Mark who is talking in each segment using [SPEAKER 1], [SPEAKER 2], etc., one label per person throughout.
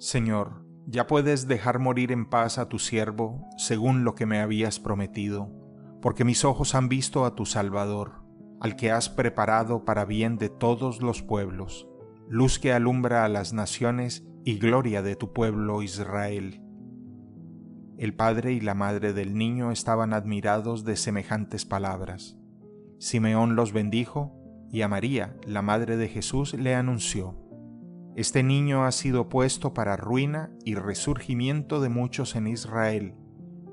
[SPEAKER 1] Señor, ya puedes dejar morir en paz a tu siervo según lo que me habías prometido, porque mis ojos han visto a tu Salvador, al que has preparado para bien de todos los pueblos, luz que alumbra a las naciones y gloria de tu pueblo Israel. El padre y la madre del niño estaban admirados de semejantes palabras. Simeón los bendijo y a María, la madre de Jesús, le anunció, Este niño ha sido puesto para ruina y resurgimiento de muchos en Israel,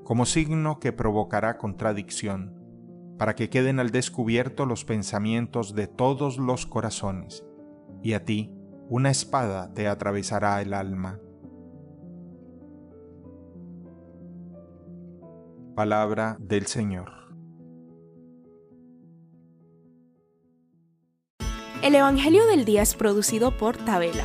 [SPEAKER 1] como signo que provocará contradicción, para que queden al descubierto los pensamientos de todos los corazones, y a ti una espada te atravesará el alma. Palabra del Señor.
[SPEAKER 2] El Evangelio del Día es producido por Tabela,